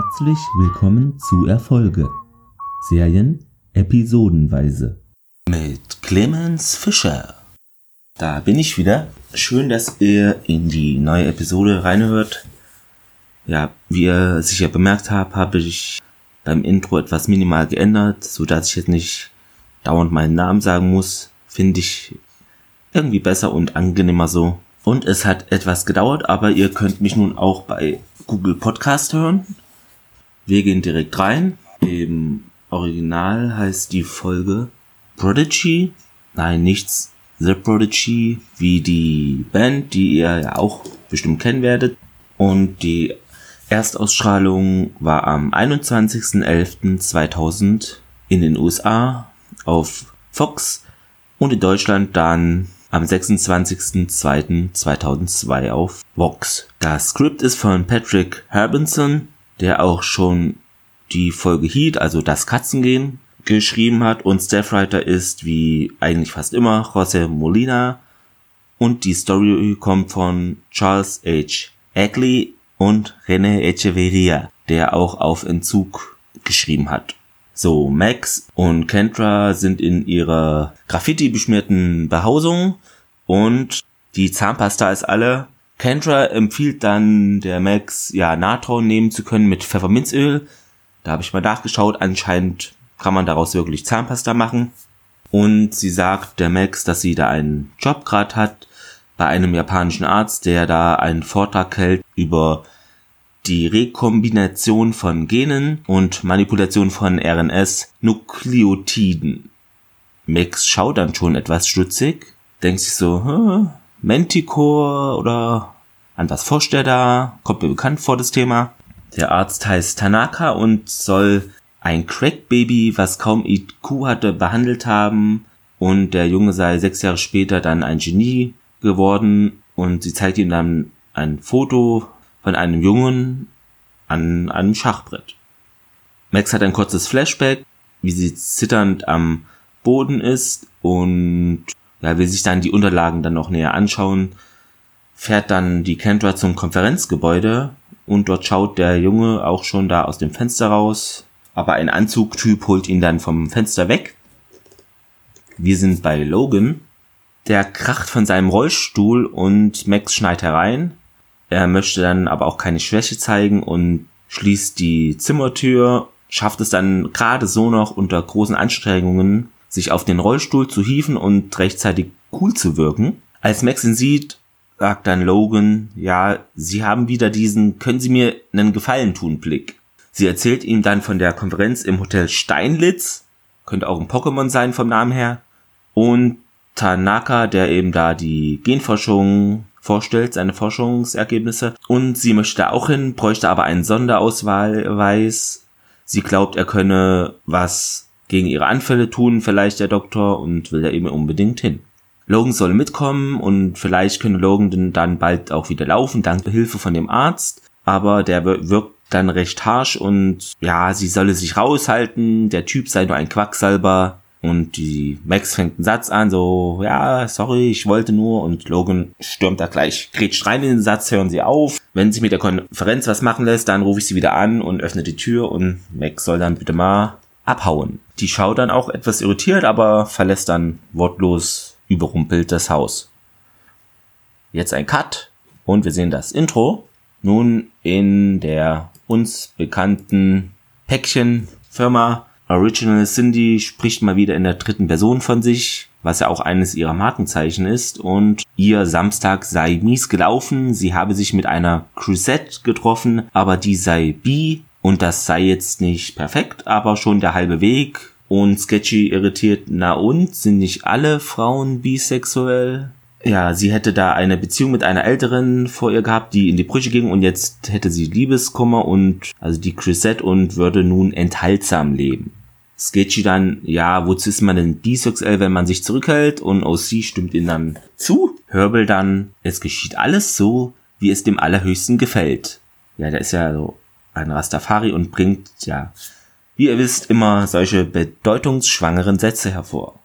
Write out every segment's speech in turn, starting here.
Herzlich willkommen zu Erfolge. Serien episodenweise. Mit Clemens Fischer. Da bin ich wieder. Schön, dass ihr in die neue Episode reinhört. Ja, wie ihr sicher bemerkt habt, habe ich beim Intro etwas minimal geändert, so dass ich jetzt nicht dauernd meinen Namen sagen muss. Finde ich irgendwie besser und angenehmer so. Und es hat etwas gedauert, aber ihr könnt mich nun auch bei Google Podcast hören. Wir gehen direkt rein. Im Original heißt die Folge Prodigy. Nein, nichts The Prodigy, wie die Band, die ihr ja auch bestimmt kennen werdet. Und die Erstausstrahlung war am 21.11.2000 in den USA auf Fox und in Deutschland dann am 26.02.2002 auf Vox. Das Skript ist von Patrick Herbinson, der auch schon die Folge Heat, also das Katzengehen, geschrieben hat und Staffwriter ist wie eigentlich fast immer José Molina und die Story kommt von Charles H. Ackley und René Echeverria, der auch auf Entzug geschrieben hat. So, Max und Kendra sind in ihrer Graffiti-beschmierten Behausung und die Zahnpasta ist alle. Kendra empfiehlt dann der Max, ja, Natron nehmen zu können mit Pfefferminzöl. Da habe ich mal nachgeschaut, anscheinend kann man daraus wirklich Zahnpasta machen. Und sie sagt der Max, dass sie da einen Job gerade hat bei einem japanischen Arzt, der da einen Vortrag hält über die Rekombination von Genen und Manipulation von RNS-Nukleotiden. Max schaut dann schon etwas stutzig, denkt sich so, Manticore oder an was forscht er da? Kommt mir bekannt vor das Thema. Der Arzt heißt Tanaka und soll ein Crack-Baby, was kaum IQ hatte, behandelt haben und der Junge sei sechs Jahre später dann ein Genie geworden und sie zeigt ihm dann ein Foto von einem Jungen an einem Schachbrett. Max hat ein kurzes Flashback, wie sie zitternd am Boden ist und ja, will sich dann die Unterlagen dann noch näher anschauen, fährt dann die Kendra zum Konferenzgebäude und dort schaut der Junge auch schon da aus dem Fenster raus, aber ein Anzugtyp holt ihn dann vom Fenster weg. Wir sind bei Logan. Der kracht von seinem Rollstuhl und Max schneit herein. Er möchte dann aber auch keine Schwäche zeigen und schließt die Zimmertür, schafft es dann gerade so noch unter großen Anstrengungen, sich auf den Rollstuhl zu hieven und rechtzeitig cool zu wirken. Als Max ihn sieht, sagt dann Logan, ja, Sie haben wieder diesen Können Sie mir einen Gefallen tun Blick. Sie erzählt ihm dann von der Konferenz im Hotel Steinlitz, könnte auch ein Pokémon sein vom Namen her, und Tanaka, der eben da die Genforschung vorstellt, seine Forschungsergebnisse. Und sie möchte auch hin, bräuchte aber einen Sonderausweis. Sie glaubt, er könne was gegen ihre Anfälle tun, vielleicht der Doktor, und will da eben unbedingt hin. Logan soll mitkommen und vielleicht könne Logan dann bald auch wieder laufen, dank Hilfe von dem Arzt. Aber der wirkt dann recht harsh und ja, sie solle sich raushalten, der Typ sei nur ein Quacksalber und die Max fängt einen Satz an, so, ja, sorry, ich wollte nur. Und Logan stürmt da gleich, grätscht rein in den Satz, hören sie auf. Wenn sich mit der Konferenz was machen lässt, dann rufe ich sie wieder an und öffne die Tür und Max soll dann bitte mal abhauen. Die schaut dann auch etwas irritiert, aber verlässt dann wortlos überrumpelt das Haus. Jetzt ein Cut und wir sehen das Intro. Nun in der uns bekannten Päckchenfirma Original Cindy spricht mal wieder in der dritten Person von sich, was ja auch eines ihrer Markenzeichen ist. Und ihr Samstag sei mies gelaufen. Sie habe sich mit einer Crusette getroffen, aber die sei bi. Und das sei jetzt nicht perfekt, aber schon der halbe Weg. Und Sketchy irritiert, na und, sind nicht alle Frauen bisexuell? ja, sie hätte da eine Beziehung mit einer älteren vor ihr gehabt, die in die Brüche ging und jetzt hätte sie Liebeskummer und also die Chrisette und würde nun enthaltsam leben. Sketchy dann, ja, wozu ist man denn bisexuell, wenn man sich zurückhält? Und OC stimmt ihm dann zu. Herbel dann, es geschieht alles so, wie es dem Allerhöchsten gefällt. Ja, der ist ja so ein Rastafari und bringt, ja, wie ihr wisst, immer solche bedeutungsschwangeren Sätze hervor.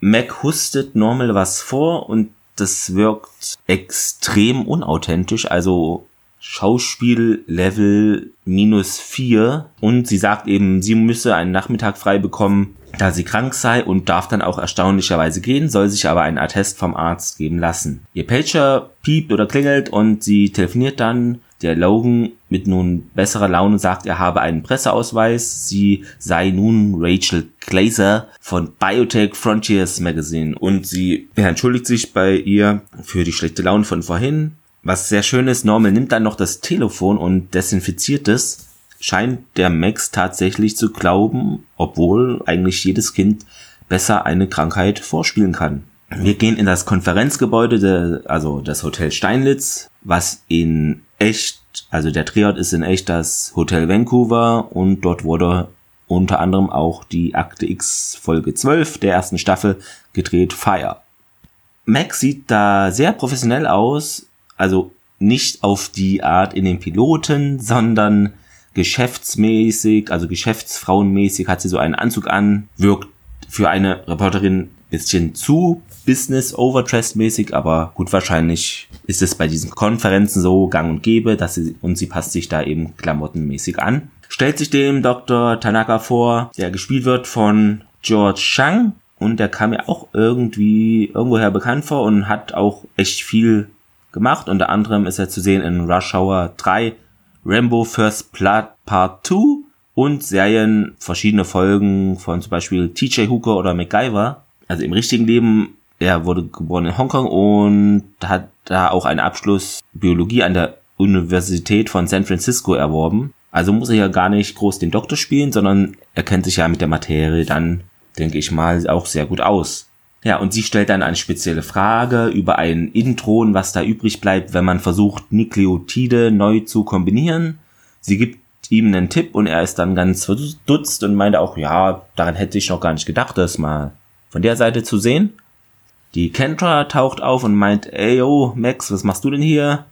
Mac hustet normal was vor und das wirkt extrem unauthentisch. Also Schauspiellevel minus vier und sie sagt eben, sie müsse einen Nachmittag frei bekommen, da sie krank sei und darf dann auch erstaunlicherweise gehen, soll sich aber einen Attest vom Arzt geben lassen. Ihr Pager piept oder klingelt und sie telefoniert dann. Der Logan mit nun besserer Laune sagt, er habe einen Presseausweis. Sie sei nun Rachel Glazer von Biotech Frontiers Magazine und sie entschuldigt sich bei ihr für die schlechte Laune von vorhin. Was sehr schön ist, Normal nimmt dann noch das Telefon und desinfiziert es scheint der Max tatsächlich zu glauben, obwohl eigentlich jedes Kind besser eine Krankheit vorspielen kann. Wir gehen in das Konferenzgebäude, de, also das Hotel Steinlitz, was in echt, also der Drehort ist in echt das Hotel Vancouver und dort wurde unter anderem auch die Akte X Folge 12 der ersten Staffel gedreht, Fire. Max sieht da sehr professionell aus, also nicht auf die Art in den Piloten, sondern geschäftsmäßig, also geschäftsfrauenmäßig hat sie so einen Anzug an, wirkt für eine Reporterin bisschen zu Business Overdressed mäßig, aber gut, wahrscheinlich ist es bei diesen Konferenzen so gang und gäbe, dass sie, und sie passt sich da eben klamottenmäßig an. Stellt sich dem Dr. Tanaka vor, der gespielt wird von George Chang und der kam mir auch irgendwie irgendwoher bekannt vor und hat auch echt viel gemacht. Unter anderem ist er zu sehen in Rush Hour 3 Rambo First Blood Part 2 und Serien verschiedene Folgen von zum Beispiel TJ Hooker oder MacGyver. Also im richtigen Leben, er wurde geboren in Hongkong und hat da auch einen Abschluss Biologie an der Universität von San Francisco erworben. Also muss er ja gar nicht groß den Doktor spielen, sondern er kennt sich ja mit der Materie dann, denke ich mal, auch sehr gut aus. Ja, und sie stellt dann eine spezielle Frage über ein Intron, was da übrig bleibt, wenn man versucht, Nukleotide neu zu kombinieren. Sie gibt ihm einen Tipp und er ist dann ganz verdutzt und meinte auch, ja, daran hätte ich noch gar nicht gedacht, das mal von der Seite zu sehen. Die Kendra taucht auf und meint, ey, yo, Max, was machst du denn hier?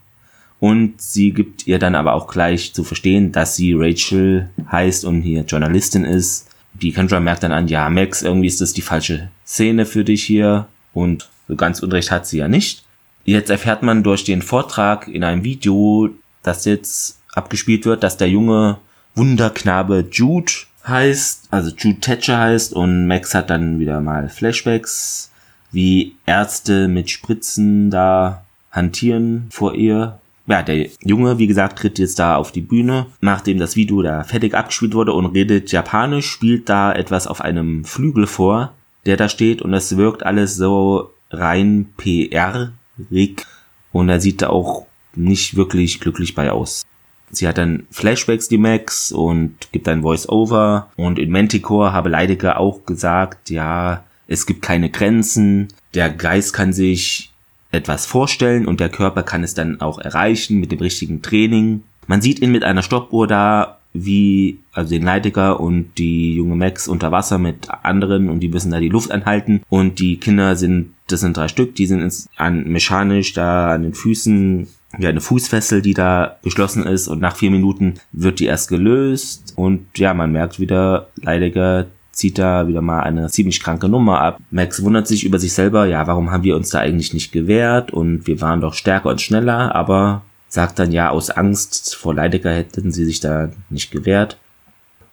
Und sie gibt ihr dann aber auch gleich zu verstehen, dass sie Rachel heißt und hier Journalistin ist die Kendra merkt dann an, ja, Max, irgendwie ist das die falsche Szene für dich hier und so ganz Unrecht hat sie ja nicht. Jetzt erfährt man durch den Vortrag in einem Video, das jetzt abgespielt wird, dass der junge Wunderknabe Jude heißt, also Jude Thatcher heißt und Max hat dann wieder mal Flashbacks, wie Ärzte mit Spritzen da hantieren vor ihr ja, der Junge, wie gesagt, tritt jetzt da auf die Bühne, nachdem das Video da fertig abgespielt wurde und redet japanisch, spielt da etwas auf einem Flügel vor, der da steht und es wirkt alles so rein PR-rig und er sieht da auch nicht wirklich glücklich bei aus. Sie hat dann Flashbacks, die Max, und gibt ein Voice-Over. Und in Manticore habe Leidecker auch gesagt, ja, es gibt keine Grenzen. Der Geist kann sich etwas vorstellen und der Körper kann es dann auch erreichen mit dem richtigen Training. Man sieht ihn mit einer Stoppuhr da, wie, also den Leidiger und die junge Max unter Wasser mit anderen und die müssen da die Luft anhalten und die Kinder sind, das sind drei Stück, die sind ins, an, mechanisch da an den Füßen, ja, eine Fußfessel, die da geschlossen ist und nach vier Minuten wird die erst gelöst und ja, man merkt wieder, Leidiger zieht da wieder mal eine ziemlich kranke Nummer ab. Max wundert sich über sich selber, ja, warum haben wir uns da eigentlich nicht gewehrt und wir waren doch stärker und schneller, aber sagt dann ja, aus Angst vor Leidecker hätten sie sich da nicht gewehrt.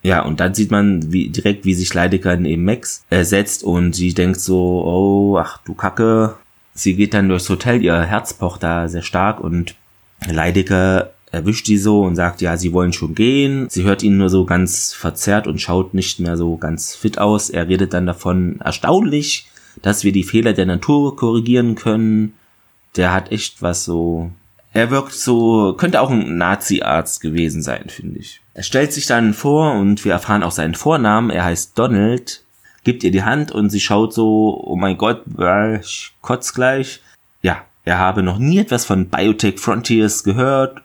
Ja, und dann sieht man wie, direkt, wie sich Leidecker neben Max ersetzt und sie denkt so, oh, ach du Kacke. Sie geht dann durchs Hotel, ihr Herz pocht da sehr stark und Leidecker erwischt die so und sagt, ja, sie wollen schon gehen. Sie hört ihn nur so ganz verzerrt und schaut nicht mehr so ganz fit aus. Er redet dann davon, erstaunlich, dass wir die Fehler der Natur korrigieren können. Der hat echt was so. Er wirkt so, könnte auch ein Nazi-Arzt gewesen sein, finde ich. Er stellt sich dann vor und wir erfahren auch seinen Vornamen. Er heißt Donald, gibt ihr die Hand und sie schaut so, oh mein Gott, ich kotz gleich. Ja, er habe noch nie etwas von Biotech Frontiers gehört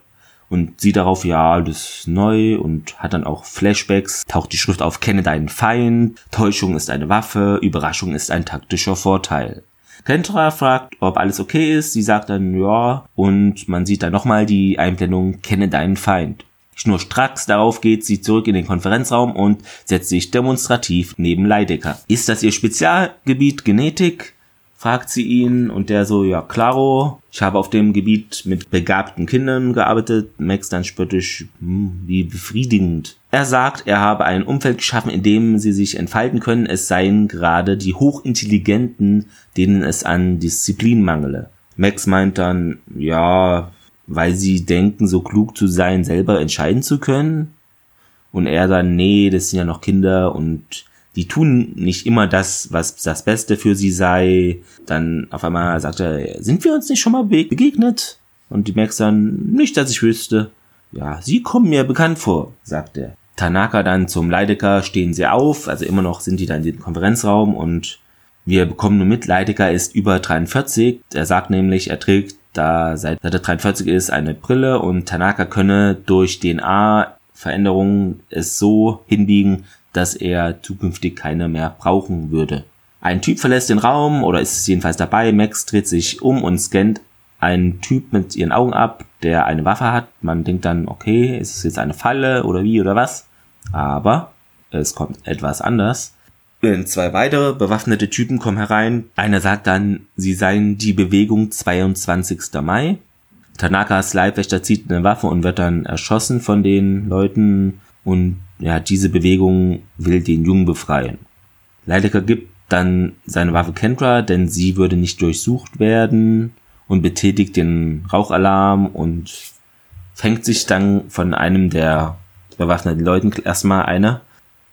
und sieht darauf, ja, das ist neu und hat dann auch Flashbacks, taucht die Schrift auf, kenne deinen Feind, Täuschung ist eine Waffe, Überraschung ist ein taktischer Vorteil. Kentra fragt, ob alles okay ist, sie sagt dann ja und man sieht dann nochmal die Einblendung, kenne deinen Feind. Schnurstracks darauf geht sie zurück in den Konferenzraum und setzt sich demonstrativ neben Leidecker. Ist das ihr Spezialgebiet Genetik? Fragt sie ihn und der so, ja, klaro, ich habe auf dem Gebiet mit begabten Kindern gearbeitet. Max dann spöttisch, hm, wie befriedigend. Er sagt, er habe ein Umfeld geschaffen, in dem sie sich entfalten können. Es seien gerade die Hochintelligenten, denen es an Disziplin mangele. Max meint dann, ja, weil sie denken, so klug zu sein, selber entscheiden zu können. Und er dann, nee, das sind ja noch Kinder und die tun nicht immer das, was das Beste für sie sei. Dann auf einmal sagt er, sind wir uns nicht schon mal begegnet? Und die merkst dann, nicht, dass ich wüsste. Ja, sie kommen mir bekannt vor, sagt er. Tanaka dann zum Leidecker stehen sie auf, also immer noch sind die dann in den Konferenzraum und wir bekommen nur mit, Leidecker ist über 43. Er sagt nämlich, er trägt da seit, seit er 43 ist eine Brille und Tanaka könne durch DNA-Veränderungen es so hinbiegen, dass er zukünftig keine mehr brauchen würde. Ein Typ verlässt den Raum oder ist jedenfalls dabei. Max dreht sich um und scannt einen Typ mit ihren Augen ab, der eine Waffe hat. Man denkt dann, okay, ist es jetzt eine Falle oder wie oder was? Aber es kommt etwas anders. Zwei weitere bewaffnete Typen kommen herein. Einer sagt dann, sie seien die Bewegung 22. Mai. Tanakas Leibwächter zieht eine Waffe und wird dann erschossen von den Leuten und ja, diese Bewegung will den Jungen befreien. Leidecker gibt dann seine Waffe Kendra, denn sie würde nicht durchsucht werden und betätigt den Rauchalarm und fängt sich dann von einem der bewaffneten Leuten erstmal eine.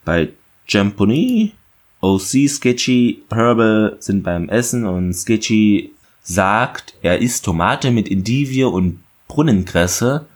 Bei Jamponi, OC, Sketchy, Herbal sind beim Essen und Sketchy sagt, er isst Tomate mit Indivie und Brunnenkresse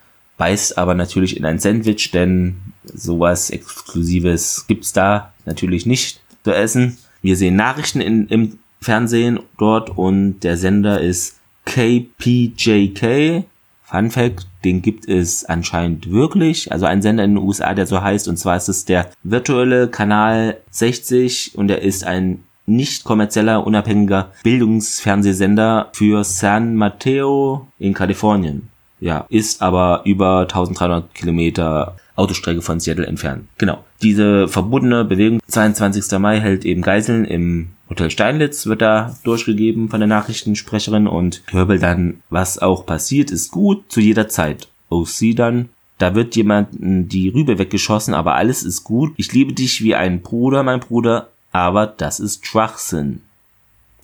beißt aber natürlich in ein Sandwich, denn sowas Exklusives gibt's da natürlich nicht zu essen. Wir sehen Nachrichten in, im Fernsehen dort und der Sender ist KPJK. Fun Fact, den gibt es anscheinend wirklich. Also ein Sender in den USA, der so heißt, und zwar ist es der virtuelle Kanal 60 und er ist ein nicht kommerzieller, unabhängiger Bildungsfernsehsender für San Mateo in Kalifornien. Ja, ist aber über 1300 Kilometer Autostrecke von Seattle entfernt. Genau. Diese verbundene Bewegung 22. Mai hält eben Geiseln im Hotel Steinlitz wird da durchgegeben von der Nachrichtensprecherin und Körbel dann, was auch passiert, ist gut zu jeder Zeit. OC dann, da wird jemanden die Rübe weggeschossen, aber alles ist gut. Ich liebe dich wie ein Bruder, mein Bruder, aber das ist Schwachsinn.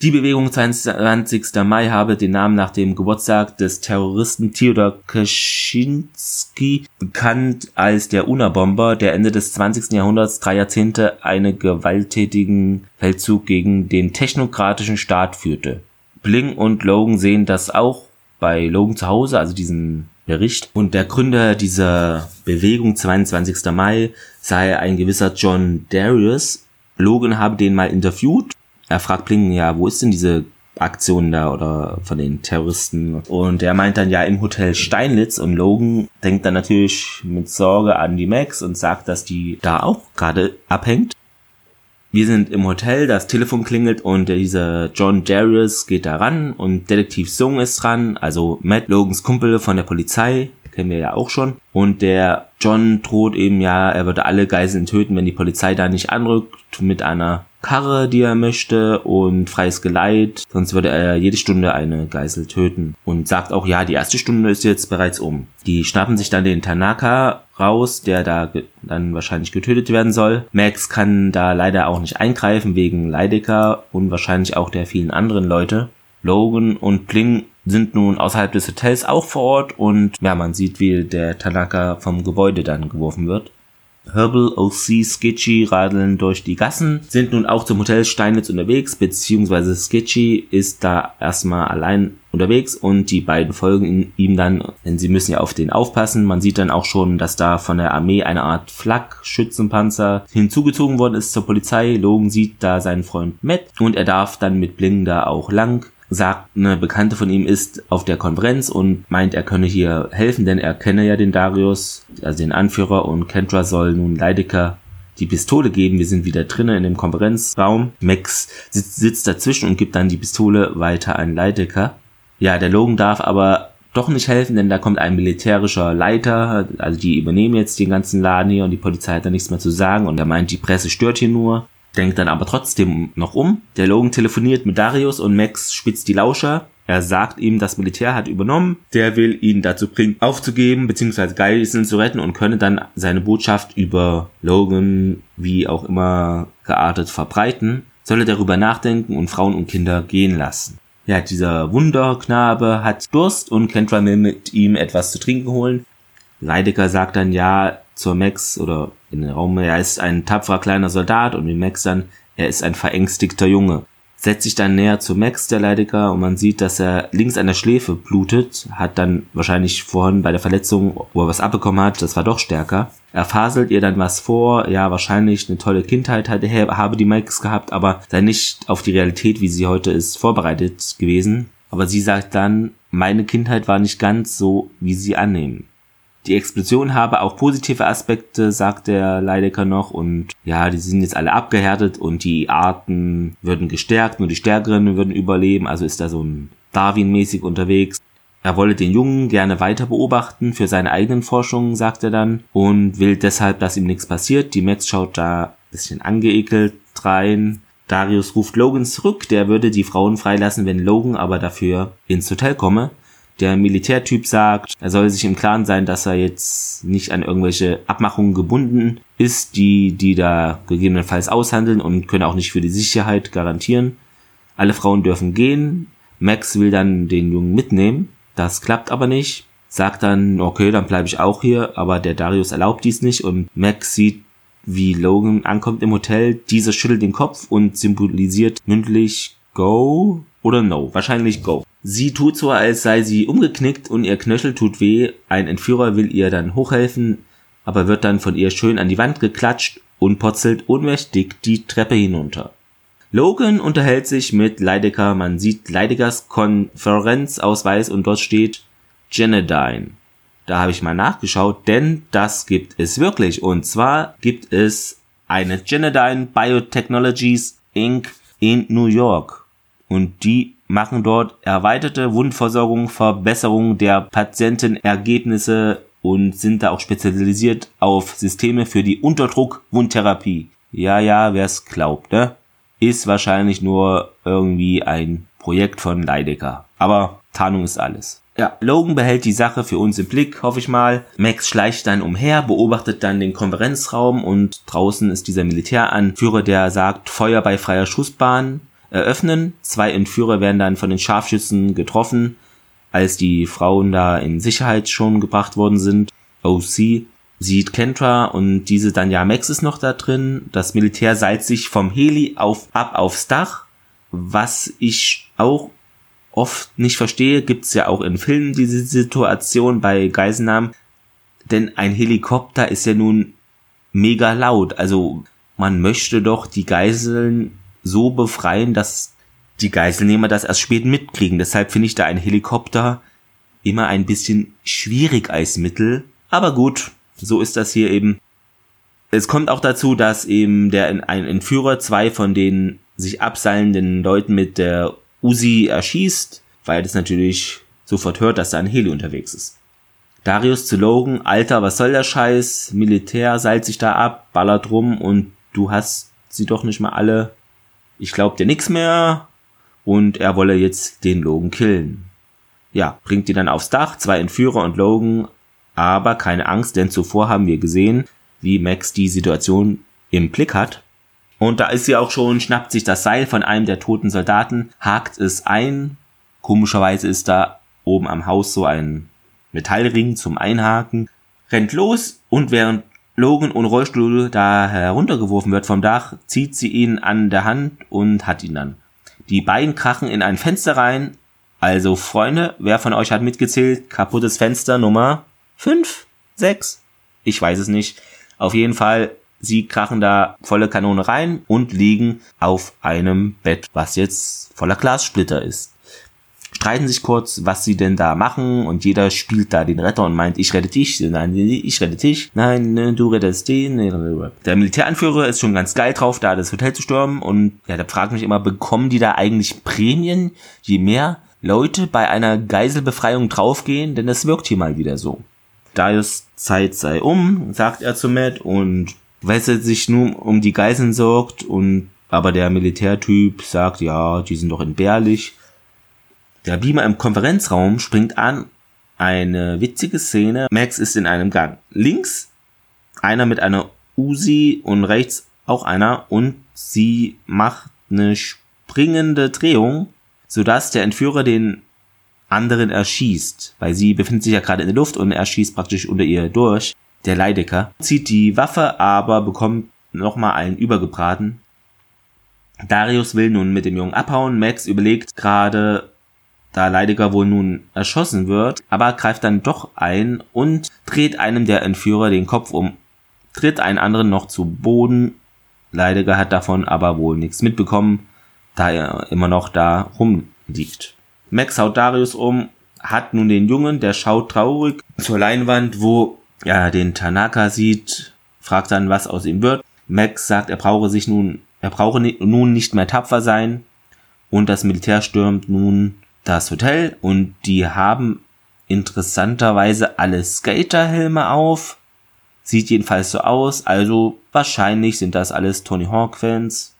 Die Bewegung 20. Mai habe den Namen nach dem Geburtstag des Terroristen Theodor Kaczynski, bekannt als der Unabomber, der Ende des 20. Jahrhunderts drei Jahrzehnte einen gewalttätigen Feldzug gegen den technokratischen Staat führte. Bling und Logan sehen das auch bei Logan zu Hause, also diesen Bericht. Und der Gründer dieser Bewegung 22. Mai sei ein gewisser John Darius. Logan habe den mal interviewt er fragt Bling, ja, wo ist denn diese Aktion da oder von den Terroristen? Und er meint dann ja im Hotel Steinlitz und Logan denkt dann natürlich mit Sorge an die Max und sagt, dass die da auch gerade abhängt. Wir sind im Hotel, das Telefon klingelt und dieser John Darius geht da ran und Detektiv Sung ist dran, also Matt Logans Kumpel von der Polizei, kennen wir ja auch schon. Und der John droht eben ja, er würde alle Geiseln töten, wenn die Polizei da nicht anrückt mit einer Karre, die er möchte und freies Geleit, sonst würde er jede Stunde eine Geisel töten und sagt auch, ja, die erste Stunde ist jetzt bereits um. Die schnappen sich dann den Tanaka raus, der da dann wahrscheinlich getötet werden soll. Max kann da leider auch nicht eingreifen wegen Leidecker und wahrscheinlich auch der vielen anderen Leute. Logan und Bling sind nun außerhalb des Hotels auch vor Ort und ja, man sieht, wie der Tanaka vom Gebäude dann geworfen wird. Herbal, OC, Sketchy radeln durch die Gassen, sind nun auch zum Hotel Steinitz unterwegs, beziehungsweise Sketchy ist da erstmal allein unterwegs und die beiden folgen ihm dann, denn sie müssen ja auf den aufpassen. Man sieht dann auch schon, dass da von der Armee eine Art Flak-Schützenpanzer hinzugezogen worden ist zur Polizei. Logan sieht da seinen Freund Matt und er darf dann mit Bling da auch lang sagt, eine Bekannte von ihm ist auf der Konferenz und meint, er könne hier helfen, denn er kenne ja den Darius, also den Anführer, und Kendra soll nun Leidecker die Pistole geben. Wir sind wieder drinnen in dem Konferenzraum. Max sitzt, sitzt dazwischen und gibt dann die Pistole weiter an Leidecker. Ja, der Logan darf aber doch nicht helfen, denn da kommt ein militärischer Leiter, also die übernehmen jetzt den ganzen Laden hier und die Polizei hat da nichts mehr zu sagen und er meint, die Presse stört hier nur. Denkt dann aber trotzdem noch um. Der Logan telefoniert mit Darius und Max spitzt die Lauscher. Er sagt ihm, das Militär hat übernommen. Der will ihn dazu bringen, aufzugeben, beziehungsweise Geiseln zu retten und könne dann seine Botschaft über Logan, wie auch immer geartet, verbreiten. Solle darüber nachdenken und Frauen und Kinder gehen lassen. Ja, dieser Wunderknabe hat Durst und Kentra will mit ihm etwas zu trinken holen. Leidecker sagt dann ja zur Max oder in den Raum, er ist ein tapferer kleiner Soldat und wie Max dann, er ist ein verängstigter Junge setzt sich dann näher zu Max, der Leidecker, und man sieht, dass er links an der Schläfe blutet, hat dann wahrscheinlich vorhin bei der Verletzung, wo er was abbekommen hat, das war doch stärker. Er faselt ihr dann was vor, ja, wahrscheinlich eine tolle Kindheit hatte, habe die Max gehabt, aber sei nicht auf die Realität, wie sie heute ist, vorbereitet gewesen. Aber sie sagt dann, meine Kindheit war nicht ganz so, wie sie annehmen. Die Explosion habe auch positive Aspekte, sagt der Leidecker noch. Und ja, die sind jetzt alle abgehärtet und die Arten würden gestärkt, nur die Stärkeren würden überleben. Also ist da so ein Darwin-mäßig unterwegs. Er wolle den Jungen gerne weiter beobachten für seine eigenen Forschungen, sagt er dann, und will deshalb, dass ihm nichts passiert. Die Max schaut da ein bisschen angeekelt rein. Darius ruft Logan zurück, der würde die Frauen freilassen, wenn Logan aber dafür ins Hotel komme der Militärtyp sagt, er soll sich im Klaren sein, dass er jetzt nicht an irgendwelche Abmachungen gebunden ist, die, die da gegebenenfalls aushandeln und können auch nicht für die Sicherheit garantieren. Alle Frauen dürfen gehen. Max will dann den Jungen mitnehmen. Das klappt aber nicht. Sagt dann, okay, dann bleibe ich auch hier, aber der Darius erlaubt dies nicht und Max sieht, wie Logan ankommt im Hotel. Dieser schüttelt den Kopf und symbolisiert mündlich Go oder No. Wahrscheinlich Go. Sie tut so, als sei sie umgeknickt und ihr Knöchel tut weh. Ein Entführer will ihr dann hochhelfen, aber wird dann von ihr schön an die Wand geklatscht und purzelt ohnmächtig die Treppe hinunter. Logan unterhält sich mit Leidecker. Man sieht Leidegers Konferenzausweis und dort steht Genedine. Da habe ich mal nachgeschaut, denn das gibt es wirklich. Und zwar gibt es eine Genedine Biotechnologies Inc. in New York. Und die machen dort erweiterte Wundversorgung, Verbesserung der Patientenergebnisse und sind da auch spezialisiert auf Systeme für die Unterdruck-Wundtherapie. Ja, ja, wer es glaubt, ne? Ist wahrscheinlich nur irgendwie ein Projekt von Leidecker. Aber Tarnung ist alles. Ja, Logan behält die Sache für uns im Blick, hoffe ich mal. Max schleicht dann umher, beobachtet dann den Konferenzraum und draußen ist dieser Militäranführer, der sagt Feuer bei freier Schussbahn eröffnen. Zwei Entführer werden dann von den Scharfschützen getroffen, als die Frauen da in Sicherheit schon gebracht worden sind. OC sieht Kentra und diese dann, ja, Max ist noch da drin. Das Militär seilt sich vom Heli auf, ab aufs Dach. Was ich auch oft nicht verstehe, gibt's ja auch in Filmen diese Situation bei Geiselnahmen. Denn ein Helikopter ist ja nun mega laut. Also man möchte doch die Geiseln so befreien, dass die Geiselnehmer das erst spät mitkriegen. Deshalb finde ich da ein Helikopter immer ein bisschen schwierig als Mittel. Aber gut, so ist das hier eben. Es kommt auch dazu, dass eben der ein Entführer zwei von den sich abseilenden Leuten mit der Uzi erschießt, weil das natürlich sofort hört, dass da ein Heli unterwegs ist. Darius zu Logan, Alter, was soll der Scheiß? Militär seilt sich da ab, ballert rum und du hast sie doch nicht mal alle ich glaub dir nix mehr und er wolle jetzt den Logan killen. Ja, bringt die dann aufs Dach, zwei Entführer und Logan, aber keine Angst, denn zuvor haben wir gesehen, wie Max die Situation im Blick hat. Und da ist sie auch schon, schnappt sich das Seil von einem der toten Soldaten, hakt es ein. Komischerweise ist da oben am Haus so ein Metallring zum Einhaken, rennt los und während Logan ohne Rollstuhl da heruntergeworfen wird vom Dach, zieht sie ihn an der Hand und hat ihn dann. Die beiden krachen in ein Fenster rein. Also Freunde, wer von euch hat mitgezählt? Kaputtes Fenster Nummer 5, 6? Ich weiß es nicht. Auf jeden Fall, sie krachen da volle Kanone rein und liegen auf einem Bett, was jetzt voller Glassplitter ist streiten sich kurz, was sie denn da machen und jeder spielt da den Retter und meint, ich rette dich, nein, ich rette dich, nein, ne, du rettest den. Der Militäranführer ist schon ganz geil drauf, da das Hotel zu stürmen und ja, da fragt mich immer, bekommen die da eigentlich Prämien, je mehr Leute bei einer Geiselbefreiung draufgehen, denn das wirkt hier mal wieder so. Darius Zeit sei um, sagt er zu Matt und weil sie sich nun um die Geiseln sorgt und aber der Militärtyp sagt, ja, die sind doch entbehrlich. Der Beamer im Konferenzraum springt an. Eine witzige Szene. Max ist in einem Gang. Links einer mit einer Uzi und rechts auch einer und sie macht eine springende Drehung, sodass der Entführer den anderen erschießt, weil sie befindet sich ja gerade in der Luft und er schießt praktisch unter ihr durch. Der Leidecker zieht die Waffe, aber bekommt nochmal einen übergebraten. Darius will nun mit dem Jungen abhauen. Max überlegt gerade, da Leidecker wohl nun erschossen wird, aber greift dann doch ein und dreht einem der Entführer den Kopf um, tritt einen anderen noch zu Boden. Leidecker hat davon aber wohl nichts mitbekommen, da er immer noch da rumliegt. Max haut Darius um, hat nun den Jungen, der schaut traurig zur Leinwand, wo er den Tanaka sieht, fragt dann, was aus ihm wird. Max sagt, er brauche sich nun, er brauche nun nicht mehr tapfer sein und das Militär stürmt nun das Hotel und die haben interessanterweise alle Skaterhelme auf. Sieht jedenfalls so aus, also wahrscheinlich sind das alles Tony Hawk Fans.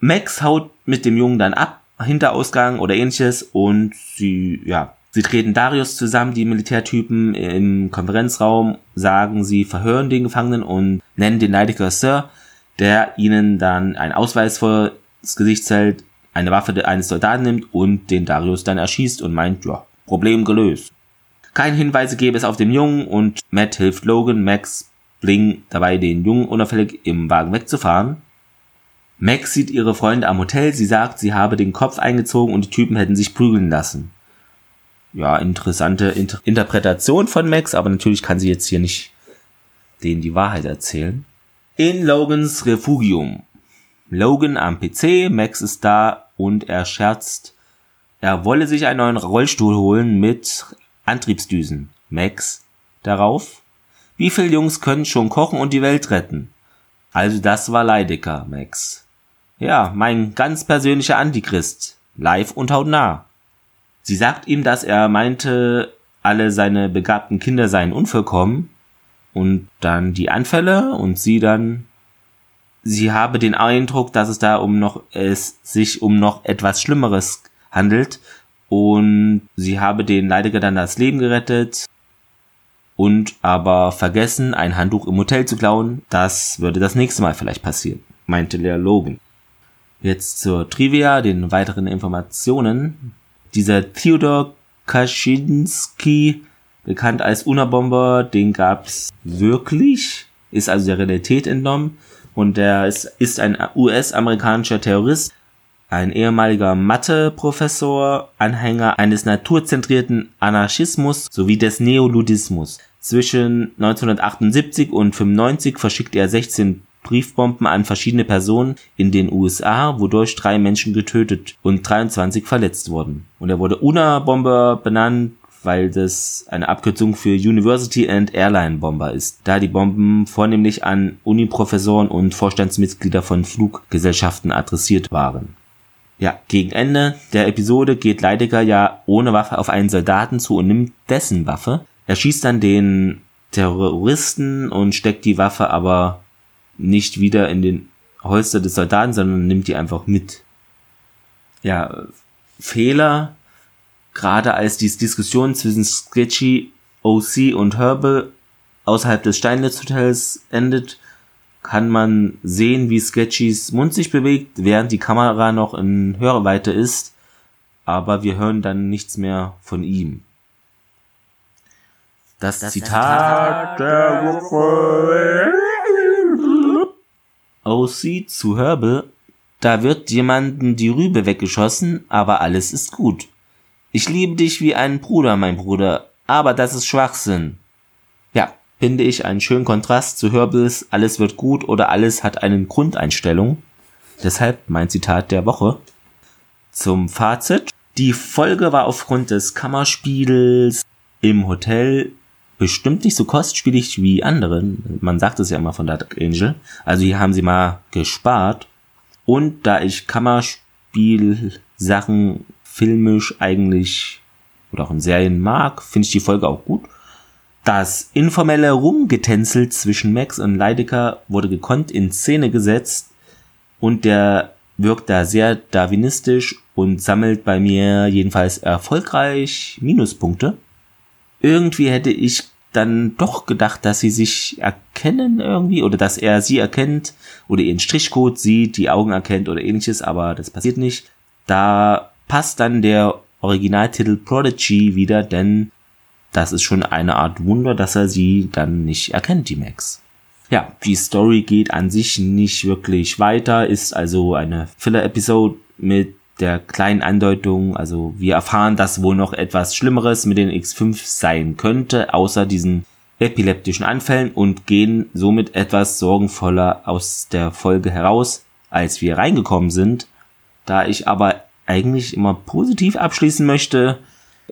Max haut mit dem Jungen dann ab Hinterausgang oder ähnliches und sie, ja, sie treten Darius zusammen, die Militärtypen im Konferenzraum, sagen, sie verhören den Gefangenen und nennen den Neidiker Sir, der ihnen dann einen Ausweis vor das Gesicht hält, eine Waffe eines Soldaten nimmt und den Darius dann erschießt und meint, ja, Problem gelöst. Keine Hinweise gäbe es auf den Jungen und Matt hilft Logan, Max, Bling dabei den Jungen unauffällig im Wagen wegzufahren. Max sieht ihre Freunde am Hotel. Sie sagt, sie habe den Kopf eingezogen und die Typen hätten sich prügeln lassen. Ja, interessante Inter Interpretation von Max, aber natürlich kann sie jetzt hier nicht denen die Wahrheit erzählen. In Logans Refugium. Logan am PC, Max ist da und er scherzt, er wolle sich einen neuen Rollstuhl holen mit Antriebsdüsen. Max darauf, wie viele Jungs können schon kochen und die Welt retten? Also das war Leidecker, Max. Ja, mein ganz persönlicher Antichrist. Live und hautnah. Sie sagt ihm, dass er meinte, alle seine begabten Kinder seien unvollkommen. Und dann die Anfälle und sie dann, sie habe den Eindruck, dass es da um noch, es sich um noch etwas Schlimmeres handelt. Und sie habe den Leidiger dann das Leben gerettet und aber vergessen, ein Handtuch im Hotel zu klauen. Das würde das nächste Mal vielleicht passieren, meinte der Logan. Jetzt zur Trivia, den weiteren Informationen. Dieser Theodor Kaczynski, bekannt als Unabomber, den gab's wirklich, ist also der Realität entnommen und der ist, ist ein US-amerikanischer Terrorist, ein ehemaliger Mathe-Professor, Anhänger eines naturzentrierten Anarchismus sowie des Neoludismus. Zwischen 1978 und 95 verschickt er 16 Briefbomben an verschiedene Personen in den USA, wodurch drei Menschen getötet und 23 verletzt wurden. Und er wurde UNA-Bomber benannt, weil das eine Abkürzung für University and Airline Bomber ist, da die Bomben vornehmlich an Uniprofessoren und Vorstandsmitglieder von Fluggesellschaften adressiert waren. Ja, gegen Ende der Episode geht Leidecker ja ohne Waffe auf einen Soldaten zu und nimmt dessen Waffe. Er schießt dann den Terroristen und steckt die Waffe aber nicht wieder in den Holster des Soldaten, sondern nimmt die einfach mit. Ja, Fehler, gerade als die Diskussion zwischen Sketchy, OC und Herbal außerhalb des Steinletz Hotels endet, kann man sehen, wie Sketchys Mund sich bewegt, während die Kamera noch in Hörweite ist, aber wir hören dann nichts mehr von ihm. Das, das Zitat der Woche aussieht zu Hörbe, da wird jemanden die Rübe weggeschossen, aber alles ist gut. Ich liebe dich wie einen Bruder, mein Bruder, aber das ist Schwachsinn. Ja, finde ich einen schönen Kontrast zu Hörbels Alles wird gut oder alles hat einen Grundeinstellung. Deshalb mein Zitat der Woche. Zum Fazit. Die Folge war aufgrund des Kammerspiels im Hotel bestimmt nicht so kostspielig wie anderen. Man sagt es ja immer von Dark Angel. Also hier haben sie mal gespart. Und da ich Kammerspiel-Sachen filmisch eigentlich oder auch in Serien mag, finde ich die Folge auch gut. Das informelle Rumgetänzel zwischen Max und Leidecker wurde gekonnt in Szene gesetzt und der wirkt da sehr darwinistisch und sammelt bei mir jedenfalls erfolgreich Minuspunkte. Irgendwie hätte ich dann doch gedacht, dass sie sich erkennen irgendwie oder dass er sie erkennt oder ihren Strichcode sieht, die Augen erkennt oder ähnliches, aber das passiert nicht. Da passt dann der Originaltitel Prodigy wieder, denn das ist schon eine Art Wunder, dass er sie dann nicht erkennt, die Max. Ja, die Story geht an sich nicht wirklich weiter, ist also eine Filler-Episode mit der kleinen Andeutung, also wir erfahren, dass wohl noch etwas Schlimmeres mit den X5 sein könnte, außer diesen epileptischen Anfällen und gehen somit etwas sorgenvoller aus der Folge heraus, als wir reingekommen sind. Da ich aber eigentlich immer positiv abschließen möchte,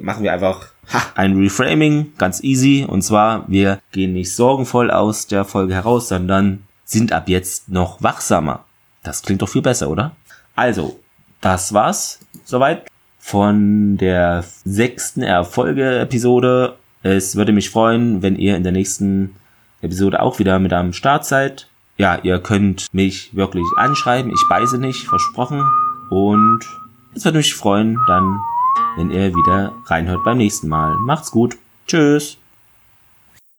machen wir einfach ha, ein Reframing, ganz easy. Und zwar, wir gehen nicht sorgenvoll aus der Folge heraus, sondern sind ab jetzt noch wachsamer. Das klingt doch viel besser, oder? Also, das war's soweit von der sechsten Erfolge-Episode. Es würde mich freuen, wenn ihr in der nächsten Episode auch wieder mit am Start seid. Ja, ihr könnt mich wirklich anschreiben. Ich beiße nicht, versprochen. Und es würde mich freuen, dann wenn ihr wieder reinhört beim nächsten Mal. Macht's gut. Tschüss.